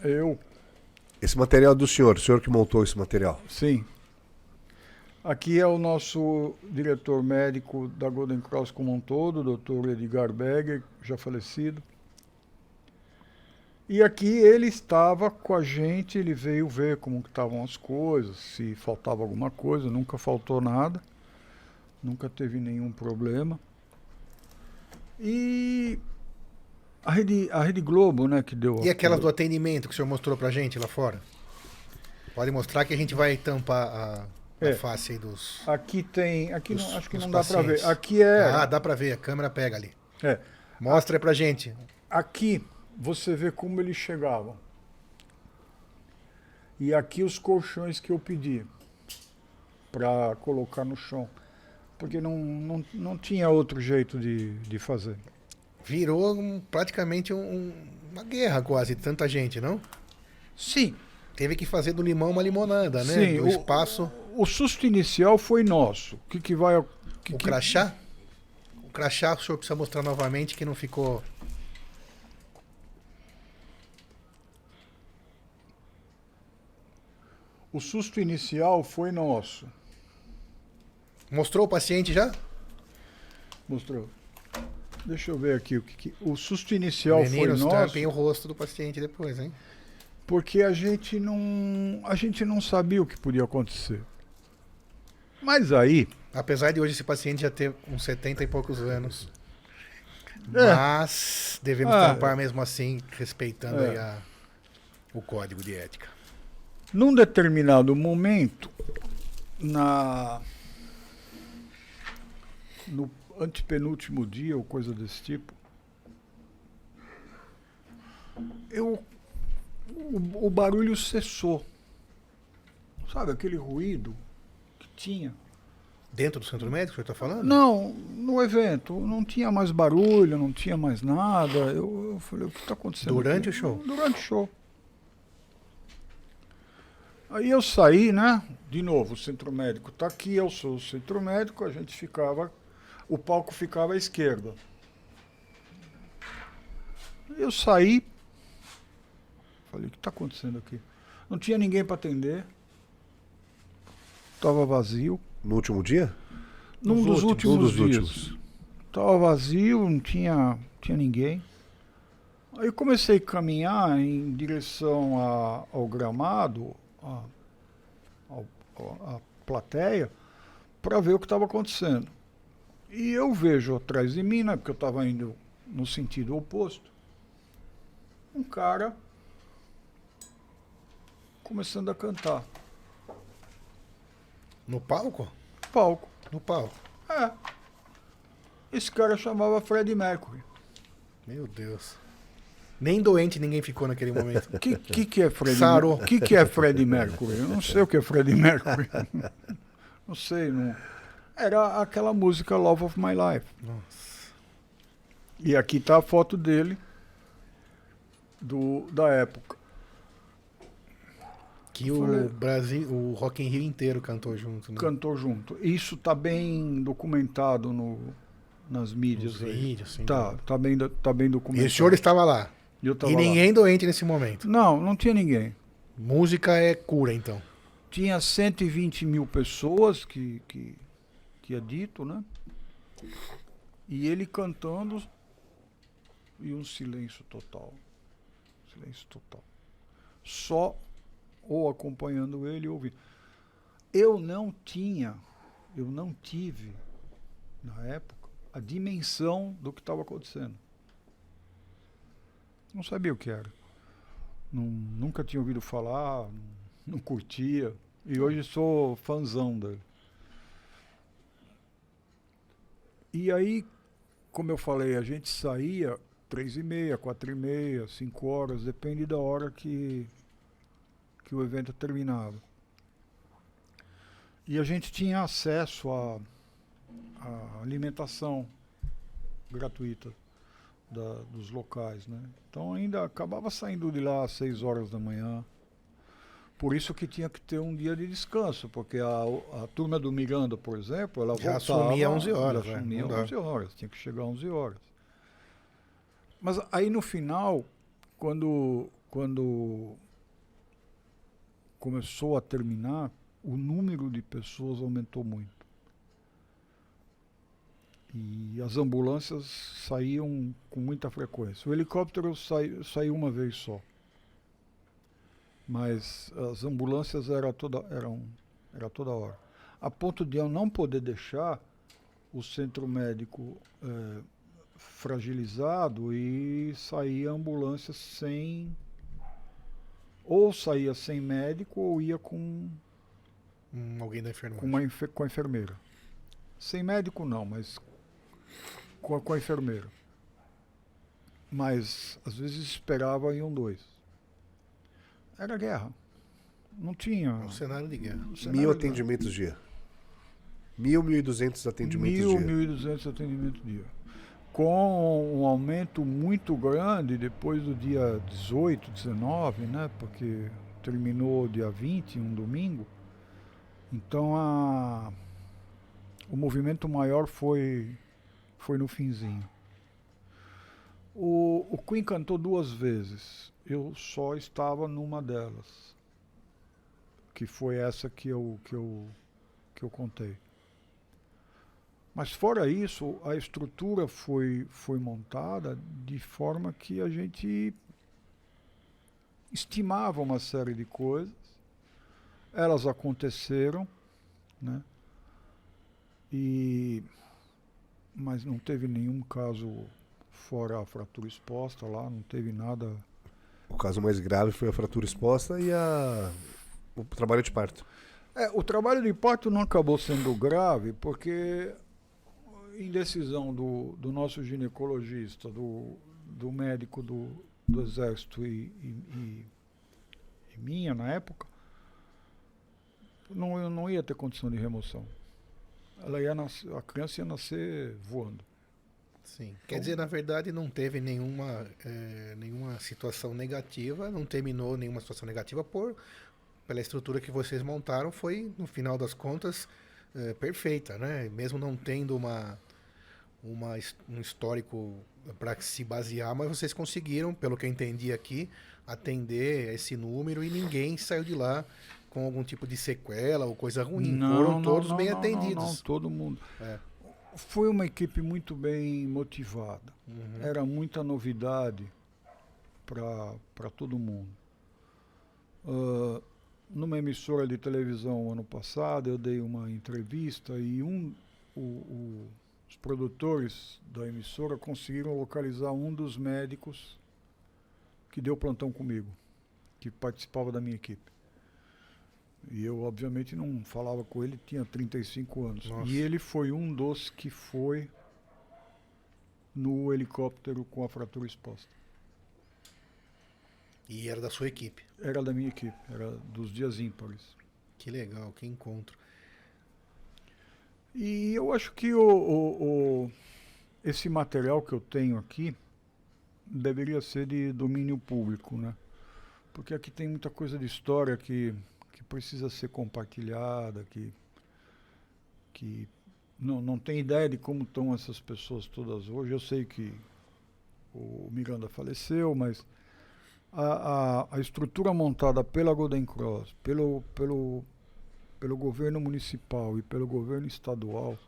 Eu, Esse material é do senhor, o senhor que montou esse material. sim. Aqui é o nosso diretor médico da Golden Cross como um todo, o Dr. Edgar Berger, já falecido. E aqui ele estava com a gente, ele veio ver como que estavam as coisas, se faltava alguma coisa, nunca faltou nada, nunca teve nenhum problema. E a Rede, a Rede Globo, né, que deu... E aquelas do apoio. atendimento que o senhor mostrou pra gente lá fora? Pode mostrar que a gente vai tampar a, a É. face aí dos. Aqui tem, aqui Dos- não, acho que não dá para ver. Aqui é, Ah, dá pra ver, a câmera pega ali. é, Mostra aí pra gente. aqui você vê como eles chegavam. E aqui os colchões que eu pedi para colocar no chão. Porque não, não, não tinha outro jeito de, de fazer. Virou um- praticamente um- um- uma guerra quase, tanta gente, não? Sim, Teve que fazer do limão uma limonada, né? Sim, do o- espaço. o susto inicial foi nosso. O que, que vai. o Que, O que- crachá? O crachá o senhor precisa mostrar novamente que não ficou. O susto inicial foi nosso. Mostrou o paciente já? Mostrou. Deixa eu ver aqui o que, que- o susto inicial foi nosso, tampem o rosto do paciente depois, hein? porque a gente não a gente não sabia o que podia acontecer. Mas aí, Apesar de hoje esse paciente já ter uns 70 e poucos anos. É. Mas devemos Ah. tampar mesmo assim, respeitando É. aí a- o código de ética. Num determinado momento, na no antepenúltimo dia ou coisa desse tipo, eu o, o barulho cessou. Sabe aquele ruído que tinha? Dentro do centro médico, senhor está falando? Não, no evento não tinha mais barulho, não tinha mais nada. Eu, eu falei, o que está acontecendo? Durante aqui? o show? Durante o show. Aí eu saí, né? De novo, o centro médico está aqui, eu sou o centro médico, a gente ficava. O palco ficava à esquerda. Eu saí. Falei, o que está acontecendo aqui? Não tinha ninguém para atender. Estava vazio. No último dia? Num Nos dos últimos, últimos, dos dias. últimos. Tava vazio, não tinha, tinha ninguém. Aí comecei a caminhar em direção a- ao gramado, a, ao- à plateia, para ver o que estava acontecendo. E eu vejo atrás de mim, né, porque eu estava indo no sentido oposto, um cara começando a cantar. No palco? Palco. No palco. É. Esse cara chamava Fred Mercury. Meu Deus. Nem doente ninguém ficou naquele momento. O que, que, que é Fred Sarou. O que, que é Fred Mercury? Eu não sei o que é Fred Mercury. Não sei, não. Era aquela música Love of My Life. Nossa. E aqui tá a foto dele do, da época. Que Falei. o Brasil, o Rock in Rio inteiro cantou junto, né? Cantou junto. Isso tá bem documentado no, nas mídias Nos aí. vídeos, sem Tá, tá bem, tá bem E documentado. o senhor estava lá. E eu tava e lá. ninguém doente nesse momento. Não, não tinha ninguém. Música é cura, então. Tinha 120 mil pessoas que, que, que é dito, né? E ele cantando e um silêncio total. Silêncio total. Só ou acompanhando ele ou ouvindo. Eu não tinha, eu não tive, na época, a dimensão do que estava acontecendo. Não sabia o que era. Não, nunca tinha ouvido falar, não, curtia. E hoje sou fãzão dele. E aí, como eu falei, a gente saía três e meia, quatro e meia, cinco horas, depende da hora que, que o evento terminava. E a gente tinha acesso à alimentação gratuita da- dos locais, né? Então ainda acabava saindo de lá às seis horas da manhã. Por isso que tinha que ter um dia de descanso, porque a, a turma do Miranda, por exemplo, ela Já voltava... assumia 11 horas, já né? assumia dá. 11 horas, tinha que chegar às 11 horas. Mas aí no final, quando, quando começou a terminar, o número de pessoas aumentou muito. E as ambulâncias saíam com muita frequência. O helicóptero sai, saiu uma vez só. Mas as ambulâncias era toda, eram, era toda hora. A ponto de eu não poder deixar o centro médico eh, fragilizado e sair a ambulância sem. Ou saía sem médico ou ia com Hum, alguém da com, enfermagem. uma enfe- com a enfermeira. Sem médico não, mas com a, com a enfermeira. Mas às vezes esperava em um dois. Era guerra. Não tinha. É um cenário de guerra. cenário Mil de- atendimentos dia. Mil, mil e duzentos atendimentos Mil, dia. mil e duzentos atendimentos dia. Com um aumento muito grande depois do dia 18, 19, né? Porque terminou dia 20, um domingo. Então a, o movimento maior foi, foi no finzinho. O, o Queen cantou duas vezes. Eu só estava numa delas. Que foi essa que eu, que eu, que eu contei. Mas fora isso, a estrutura foi, foi montada de forma que a gente estimava uma série de coisas, elas aconteceram, né? E mas não teve nenhum caso fora a fratura exposta lá, não teve nada. O caso mais grave foi a fratura exposta e a o trabalho de parto. É, o trabalho de parto não acabou sendo grave porque indecisão do, do nosso ginecologista, do, do médico do, do exército e, e, e, e minha na época, não, eu não ia ter condição de remoção. Ela ia nascer, a criança ia nascer voando. Sim. Quer dizer, na verdade, não teve nenhuma, é, nenhuma situação negativa, não terminou nenhuma situação negativa por pela estrutura que vocês montaram, foi, no final das contas, é, perfeita, né? Mesmo não tendo uma, uma, um histórico para se basear, mas vocês conseguiram, pelo que eu entendi aqui, atender esse número e ninguém saiu de lá com algum tipo de sequela ou coisa ruim. Não, Foram não, todos não, bem atendidos. Não, não, todo mundo. É. Foi uma equipe muito bem motivada. Uhum. Era muita novidade para todo mundo. Uh, numa emissora de televisão ano passado, eu dei uma entrevista e um, o, o, os produtores da emissora conseguiram localizar um dos médicos que deu plantão comigo, que participava da minha equipe. E eu, obviamente, não falava com ele, tinha 35 anos. Nossa. E ele foi um dos que foi no helicóptero com a fratura exposta. E era da sua equipe. Era da minha equipe, era dos dias ímpares. Que legal, que encontro. E eu acho que o, o- o- esse material que eu tenho aqui deveria ser de domínio público, né? Porque aqui tem muita coisa de história que, que precisa ser compartilhada, que, que não, não tem ideia de como estão essas pessoas todas hoje. Eu sei que o Miranda faleceu, mas a, a, a estrutura montada pela Golden Cross, pelo, pelo, pelo governo municipal e pelo governo estadual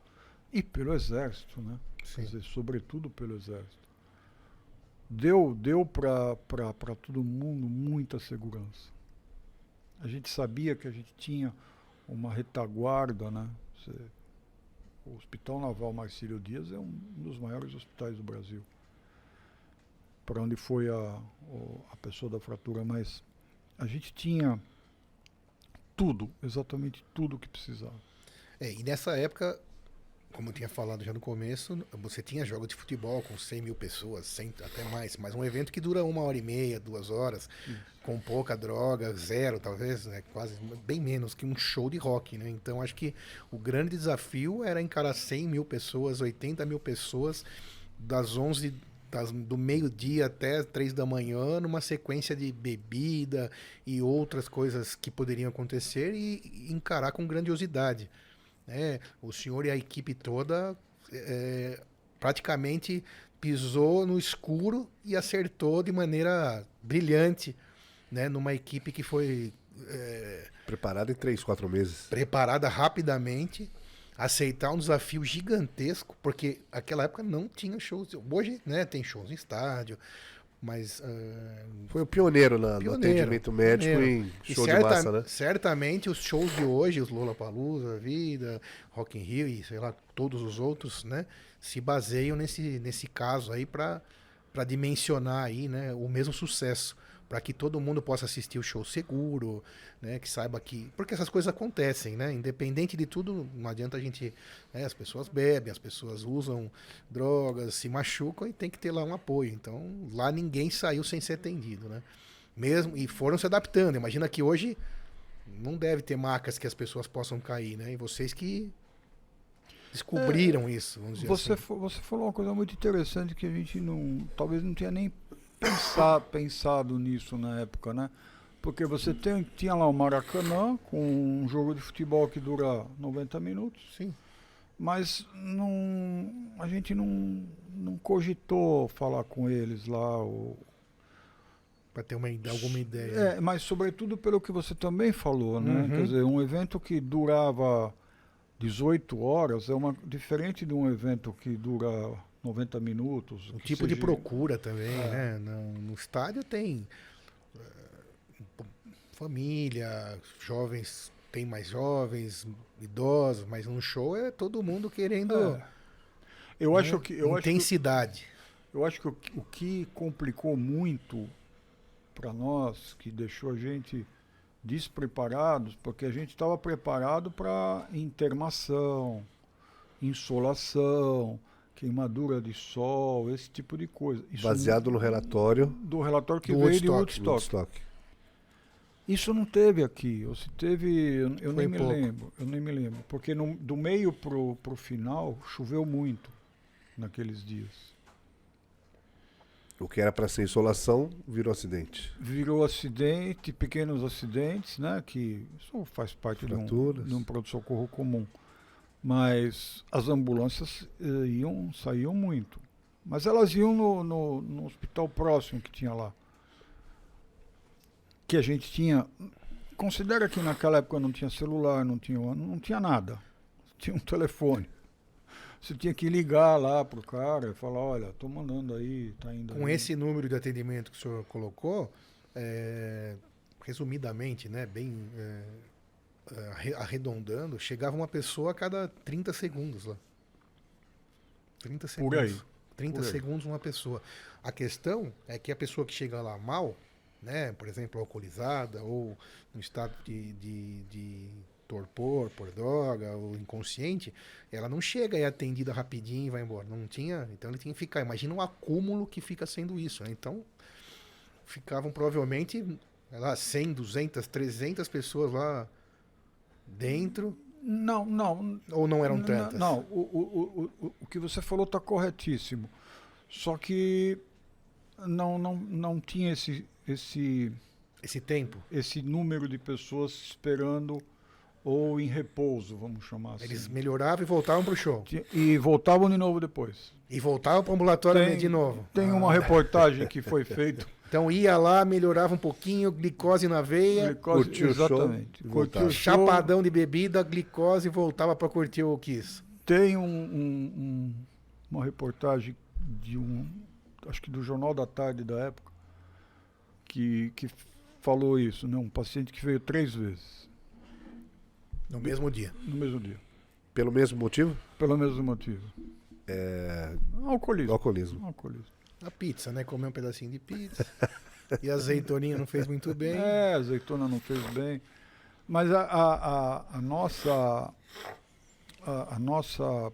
e pelo exército, né? Quer dizer, sobretudo pelo exército. Deu, deu para todo mundo muita segurança. A gente sabia que a gente tinha uma retaguarda, né? Você- o Hospital Naval Marcílio Dias é um dos maiores hospitais do Brasil. Para onde foi a, o- a pessoa da fratura, mas a gente tinha tudo, exatamente tudo que precisava. É, e nessa época, como eu tinha falado já no começo, você tinha jogos de futebol com 100 mil pessoas, 100, até mais, mas um evento que dura uma hora e meia, duas horas, com pouca droga, zero talvez, né, quase bem menos que um show de rock, né? Então acho que o grande desafio era encarar 100 mil pessoas, 80 mil pessoas, das 11 das- do meio-dia até três da manhã, numa sequência de bebida e outras coisas que poderiam acontecer e e encarar com grandiosidade né? O senhor e a equipe toda é, praticamente pisou no escuro e acertou de maneira brilhante, né? Numa equipe que foi é, Preparado em três, quatro meses. preparada rapidamente, aceitar um desafio gigantesco, porque aquela época não tinha shows. Hoje, né? Tem shows em estádio, mas ah, Foi o pioneiro na, no Pioneiro, atendimento médico pioneiro. em E show de certa- massa, né? Certamente os shows de hoje, os Lollapalooza, Vida, Rock in Rio e sei lá, todos os outros, né, se baseiam nesse, nesse caso aí para para dimensionar aí, né, o mesmo sucesso, para que todo mundo possa assistir o show seguro, né, que saiba que, porque essas coisas acontecem, né, independente de tudo, não adianta a gente, né, as pessoas bebem, as pessoas usam drogas, se machucam e tem que ter lá um apoio. Então, lá ninguém saiu sem ser atendido, né? Mesmo e foram se adaptando. Imagina que hoje não deve ter macas que as pessoas possam cair, né? E vocês que descobriram isso, vamos dizer Você, assim. você falou uma coisa muito interessante que a gente não. Talvez não tenha nem pensar, pensado nisso na época, né? Porque você tem, tinha lá o Maracanã com um jogo de futebol que dura 90 minutos, Sim. mas não, a gente não, não cogitou falar com eles lá. Ou, Para ter uma, alguma ideia. é, mas sobretudo pelo que você também falou, né? Uhum. Quer dizer, um evento que durava 18 horas é uma diferente de um evento que dura 90 minutos. O tipo de seja- procura também, É. né? No, no estádio tem p- família, jovens, tem mais jovens, idosos, mas no show é todo mundo querendo É. Eu né, acho que eu acho que, intensidade. eu acho que o, que- o que complicou muito para nós, que deixou a gente despreparados, porque a gente estava preparado para intermação, insolação, queimadura de sol, esse tipo de coisa. Isso Baseado no relatório do relatório que Do veio de Woodstock. do Woodstock. Woodstock. Isso não teve aqui. Ou se teve, eu, eu nem me pouco. lembro. Eu nem me lembro. Porque no- do meio pro, pro final choveu muito naqueles dias. O que era para ser insolação virou acidente. Virou acidente, pequenos acidentes, né? Que isso faz parte de um, de um pronto-socorro comum. Mas as ambulâncias eh, iam, saíam muito. Mas elas iam no, no, no hospital próximo que tinha lá. Que a gente tinha. Considera que naquela época não tinha celular, não tinha, não tinha nada. Tinha um telefone. Você tinha que ligar lá pro cara e falar, olha, tô mandando aí, tá indo Com aí. esse número de atendimento que o senhor colocou, é, resumidamente, né, bem é, arredondando, chegava uma pessoa a cada 30 segundos lá. 30 segundos. Por aí. 30 Por aí. segundos uma pessoa. A questão é que a pessoa que chega lá mal, né, por exemplo, alcoolizada ou no estado de, de, de torpor por droga ou inconsciente, ela não chega e é atendida rapidinho e vai embora. Não tinha, então ele tinha que ficar. Imagina o acúmulo que fica sendo isso. Né? Então ficavam provavelmente lá, 100, 200, 300 pessoas lá dentro Não, não, ou não eram tantas? Não, o, o, o, o, o que você falou está corretíssimo. Só que não, não, não tinha esse, esse, Esse tempo. esse número de pessoas esperando ou em repouso, vamos chamar assim. Eles melhoravam e voltavam pro show. Tinha- E voltavam de novo depois. E voltavam pro ambulatório Tem- de novo. Tem Ah. uma reportagem que foi feita. Então ia lá, melhorava um pouquinho, glicose na veia, glicose- curtiu o show exatamente. e Curtiu o show. chapadão de bebida, glicose e voltava para curtir o Kiss. Tem um, um- um- uma reportagem de um, acho que do Jornal da Tarde da época, que, que falou isso, né? Um paciente que veio três vezes No mesmo dia. no mesmo dia, Pelo mesmo motivo? pelo mesmo motivo. É, Alcoolismo. alcoolismo. Alcoolismo. A pizza, né? Comer um pedacinho de pizza. e a azeitoninha não fez muito bem. É, a azeitona não fez bem. Mas a, a, a, nossa a, a nossa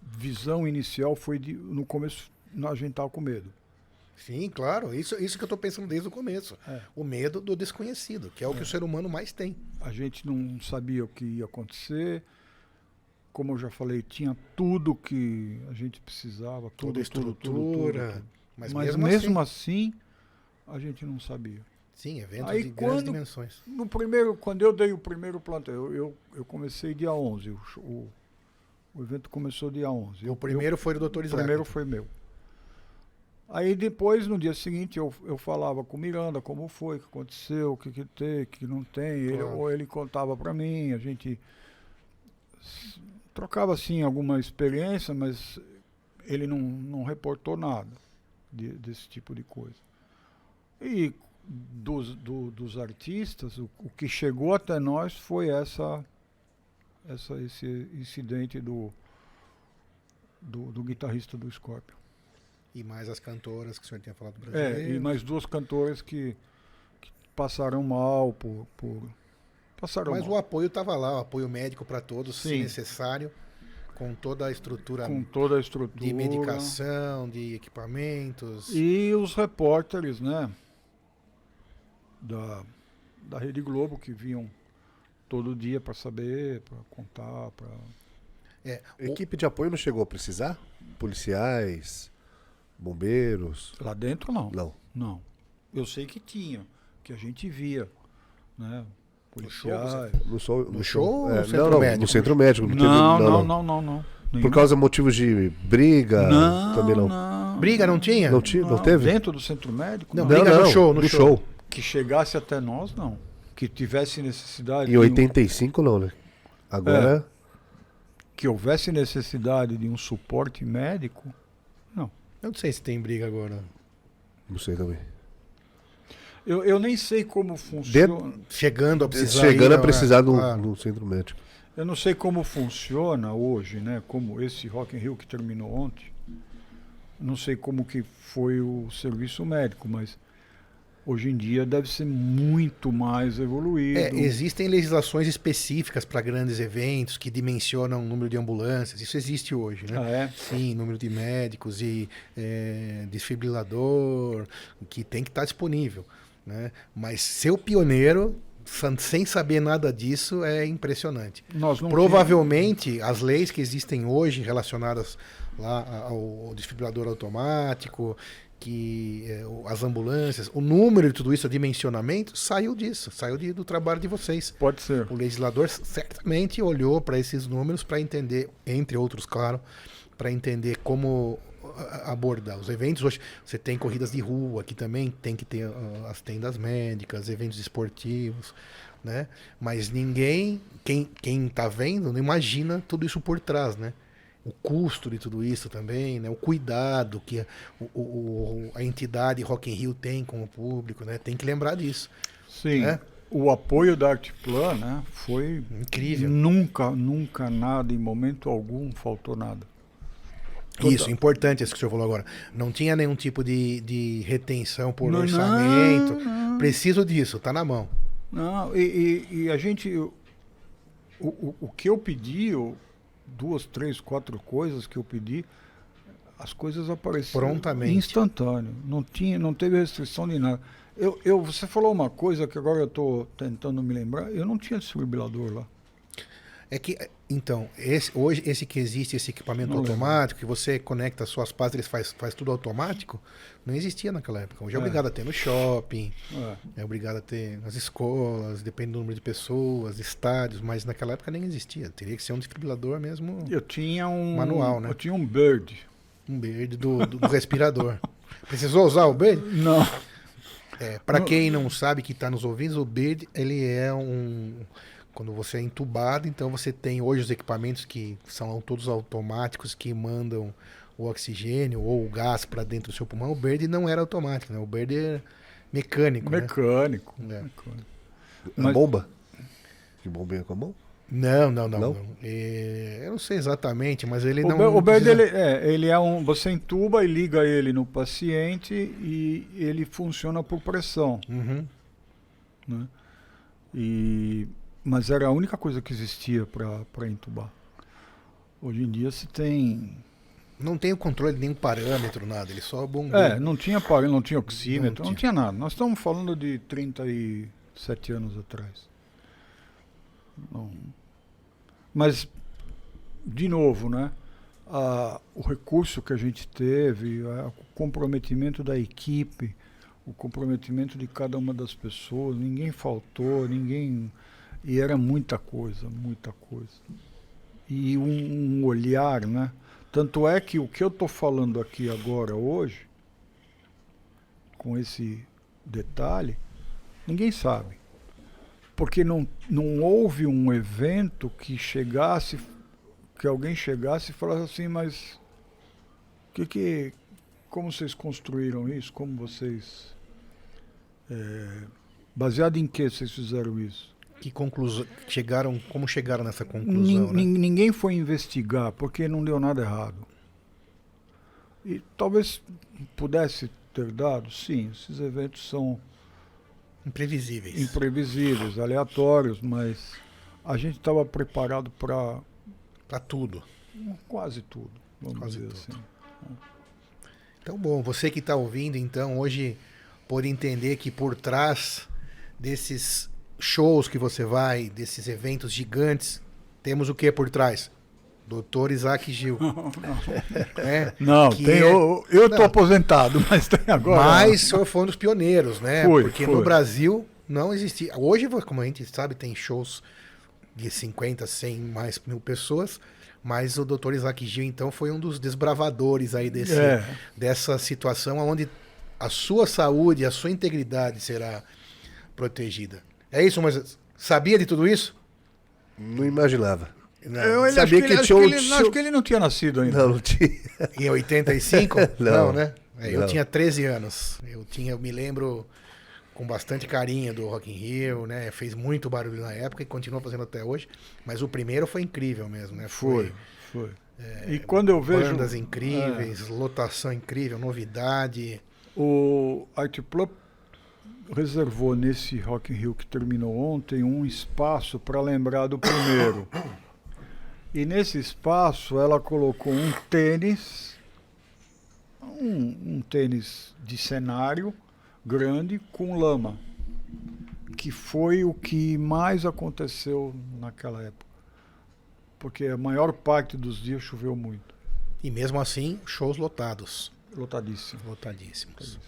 visão inicial foi de no começo a gente estava com medo. Sim, claro. Isso, isso que eu tô pensando desde o começo. É. O medo do desconhecido, que é o que o ser humano mais tem. A gente não sabia o que ia acontecer. Como eu já falei, tinha tudo que a gente precisava, Toda a tudo, tudo, tudo, estrutura. tudo. Mas, Mas, mesmo, mesmo, assim, assim, a gente não sabia. Sim, eventos Aí de grandes quando- dimensões. No primeiro, quando eu dei o primeiro plantão, eu, eu, eu comecei dia 11. O, o, o evento começou dia 11. Eu, O primeiro foi do Dr. o Isaac. primeiro foi meu. Aí depois, no dia seguinte, eu, eu falava com o Miranda como foi, o que aconteceu, o que, que tem, o que não tem. Ele, Claro. ou ele contava para mim, a gente trocava assim alguma experiência, mas ele não, não reportou nada de- desse tipo de coisa. E dos, do- dos artistas, o, o que chegou até nós foi essa, essa esse incidente do, do, do guitarrista do Scorpion. E mais as cantoras que o senhor tinha falado do Brasil. É, e mais duas cantoras que, que passaram mal por. por passaram Mas o mal. apoio estava lá, o apoio médico para todos, se Sim. necessário, com toda a estrutura com toda a estrutura. de medicação, de equipamentos. E os repórteres, né? Da, da Rede Globo que vinham todo dia para saber, para contar, para. É, o- equipe de apoio não chegou a precisar? Policiais, bombeiros? Lá dentro não. Não. Não. Eu sei que tinha, que a gente via, né? No show, Policiais. No, show, No show ou no é, centro não, médico? no centro médico. Não, teve- Não, não, não, não, não. Por Nenhum. causa de motivos de briga? não, também não. não. Briga não tinha? Não, ti- não teve? Dentro do centro médico? Não, Não, briga no show, no show. Que chegasse até nós, não. Que tivesse necessidade. Em de um- 85 não, né? Agora, que houvesse necessidade de um suporte médico, não. Eu não sei se tem briga agora. Não sei também. Eu, eu nem sei como funciona. Chegando a precisar. Chegando ir, a precisar do, claro. do centro médico. Eu não sei como funciona hoje, né? Como esse Rock in Rio que terminou ontem. Não sei como que foi o serviço médico, mas hoje em dia deve ser muito mais evoluído. É, existem legislações específicas para grandes eventos que dimensionam o número de ambulâncias. Isso existe hoje, né? Ah, é? Sim, número de médicos e é, desfibrilador, que tem que estar disponível. Né? Mas ser o pioneiro, sem saber nada disso, é impressionante. Provavelmente as leis que existem hoje relacionadas lá ao, ao desfibrilador automático, que é, as ambulâncias, o número de tudo isso, o dimensionamento, saiu disso, saiu de- do trabalho de vocês. Pode ser. O legislador certamente olhou para esses números para entender, entre outros, claro, para entender como abordar os eventos. Hoje você tem corridas de rua, que também tem que ter ah, as tendas médicas, eventos esportivos, né? Mas ninguém, quem quem está vendo, não imagina tudo isso por trás, né? O custo de tudo isso também, né? O cuidado que a, o- o- a entidade Rock in Rio tem com o público, né? Tem que lembrar disso. Sim. É? O apoio da Artplan, né? Foi Incrível. Nunca, nunca nada, em momento algum, faltou nada. Toda- Isso, importante isso que o senhor falou agora. Não tinha nenhum tipo de, de retenção por Não, orçamento. não, não. Preciso disso, tá na mão. Não, e, e- e a gente. O, o, o que eu pedi, eu- duas, três, quatro coisas que eu pedi, as coisas apareceram Prontamente. instantâneo. Não, tinha, não teve restrição de nada. Eu, eu, você falou uma coisa que agora eu estou tentando me lembrar. Eu não tinha desfibrilador lá. É que, então, esse, hoje esse que existe, esse equipamento Não lembro. automático, que você conecta as suas pastas, ele faz, faz tudo automático, não existia naquela época. Hoje é, É. obrigado a ter no shopping, É. é obrigado a ter nas escolas, depende do número de pessoas, estádios, mas naquela época nem existia. Teria que ser um desfibrilador mesmo, Eu tinha um. Manual, né? Eu tinha um Bird. um Bird do, do, do respirador. Precisou usar o Bird? Não. É, para quem não sabe que está nos ouvindo, o BIRD ele é um quando você é entubado, então você tem hoje os equipamentos que são todos automáticos que mandam o oxigênio ou o gás para dentro do seu pulmão. O BIRD não era automático, né? O BIRD é mecânico, né? Mecânico. É. mecânico. A Mas- bomba? Que bombeia com a mão? Não, não, não. Não? não. É, eu não sei exatamente, mas ele O, não. Be- o Bird, precisa- ele, é, ele é um. Você entuba e liga ele no paciente e ele funciona por pressão. Uhum. Né? E, mas era a única coisa que existia para entubar. Hoje em dia se tem. Não tem o controle, nem o parâmetro, nada. Ele só bombeia. É, não tinha aparelho, não tinha oxímetro, Não não, tinha. tinha nada. Nós estamos falando de 37 anos atrás. Não. Mas, de novo, né? a- o recurso que a gente teve, o comprometimento da equipe, o comprometimento de cada uma das pessoas, ninguém faltou, ninguém. E era muita coisa, muita coisa. E um, um olhar, né? Tanto é que o que eu estou falando aqui agora, hoje, com esse detalhe, ninguém sabe. Porque não, não houve um evento que chegasse, que alguém chegasse e falasse assim, mas que que, como vocês construíram isso? Como vocês. é, baseado em que vocês fizeram isso? Que conclusão. Chegaram. Como chegaram nessa Nin- conclusão? né? nin- Ninguém foi investigar porque não deu nada errado. E talvez pudesse ter dado, sim, esses eventos são Imprevisíveis. imprevisíveis, aleatórios, mas a gente estava preparado para Pra tudo. quase tudo, vamos Quase dizer tudo. assim. Então, bom, você que está ouvindo, então, hoje pode entender que por trás desses shows que você vai, desses eventos gigantes, temos o que por trás? Doutor Isaac Gil. É, Não, que tem, é- eu eu tô Não. aposentado, mas tem agora. Mas o senhor foi um dos pioneiros, né? Fui, Porque fui. no Brasil não existia. Hoje, como a gente sabe, tem shows de 50, 100, mais mil pessoas. Mas o doutor Isaac Gil, então, foi um dos desbravadores aí desse, É. dessa situação onde a sua saúde, a sua integridade será protegida. É isso, mas sabia de tudo isso? Não imaginava. Não, Eu ele, Sabia acho que ele, acho tinha que ele- tio- acho que ele não tinha nascido ainda. Não, não tinha. Em 85? Não. né? É, eu Não. tinha 13 anos. Eu tinha, eu me lembro com bastante carinho do Rock in Rio, né? Fez muito barulho na época e continua fazendo até hoje. Mas o primeiro foi incrível mesmo, né? Foi, foi. e quando eu vejo. Bandas incríveis, lotação incrível, novidade. O Art Club reservou nesse Rock in Rio que terminou ontem um espaço para lembrar do primeiro. E nesse espaço ela colocou um tênis, um, um tênis de cenário grande com lama, que foi o que mais aconteceu naquela época. Porque a maior parte dos dias choveu muito, E mesmo assim, shows lotados. lotadíssimo. Lotadíssimos.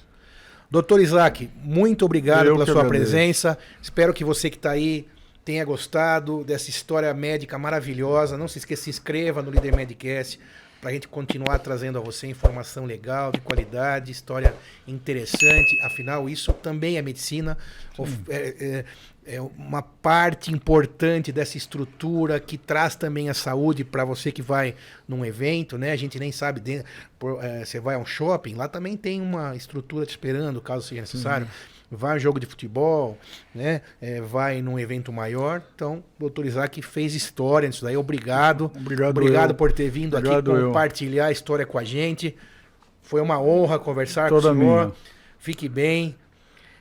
Doutor Isaac, muito obrigado Eu pela sua agradeço. presença. Espero que você que está aí tenha gostado dessa história médica maravilhosa. Não se esqueça, se inscreva no Líder Medcast para a gente continuar trazendo a você informação legal, de qualidade, história interessante. Afinal, isso também é medicina. É, é- é uma parte importante dessa estrutura que traz também a saúde para você que vai num evento, né? A gente nem sabe, de- por- é, você vai a um shopping, lá também tem uma estrutura te esperando, caso seja necessário. Vai a um jogo de futebol, né? É, vai num evento maior. Então, doutor Isaac fez história nisso daí. Obrigado. Obrigado Obrigado eu. por ter vindo Obrigado aqui eu. compartilhar a história com a gente. Foi uma honra conversar Toda com o senhor. minha. Fique bem.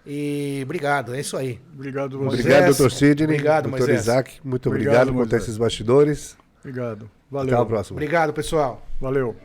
E obrigado, é isso aí. Obrigado. Moisés, Obrigado, doutor Sidney. obrigado, doutor Moisés. Isaac, muito Obrigado, obrigado por Moisés. esses bastidores. Obrigado. Até Valeu. a próxima. Obrigado, pessoal. Valeu.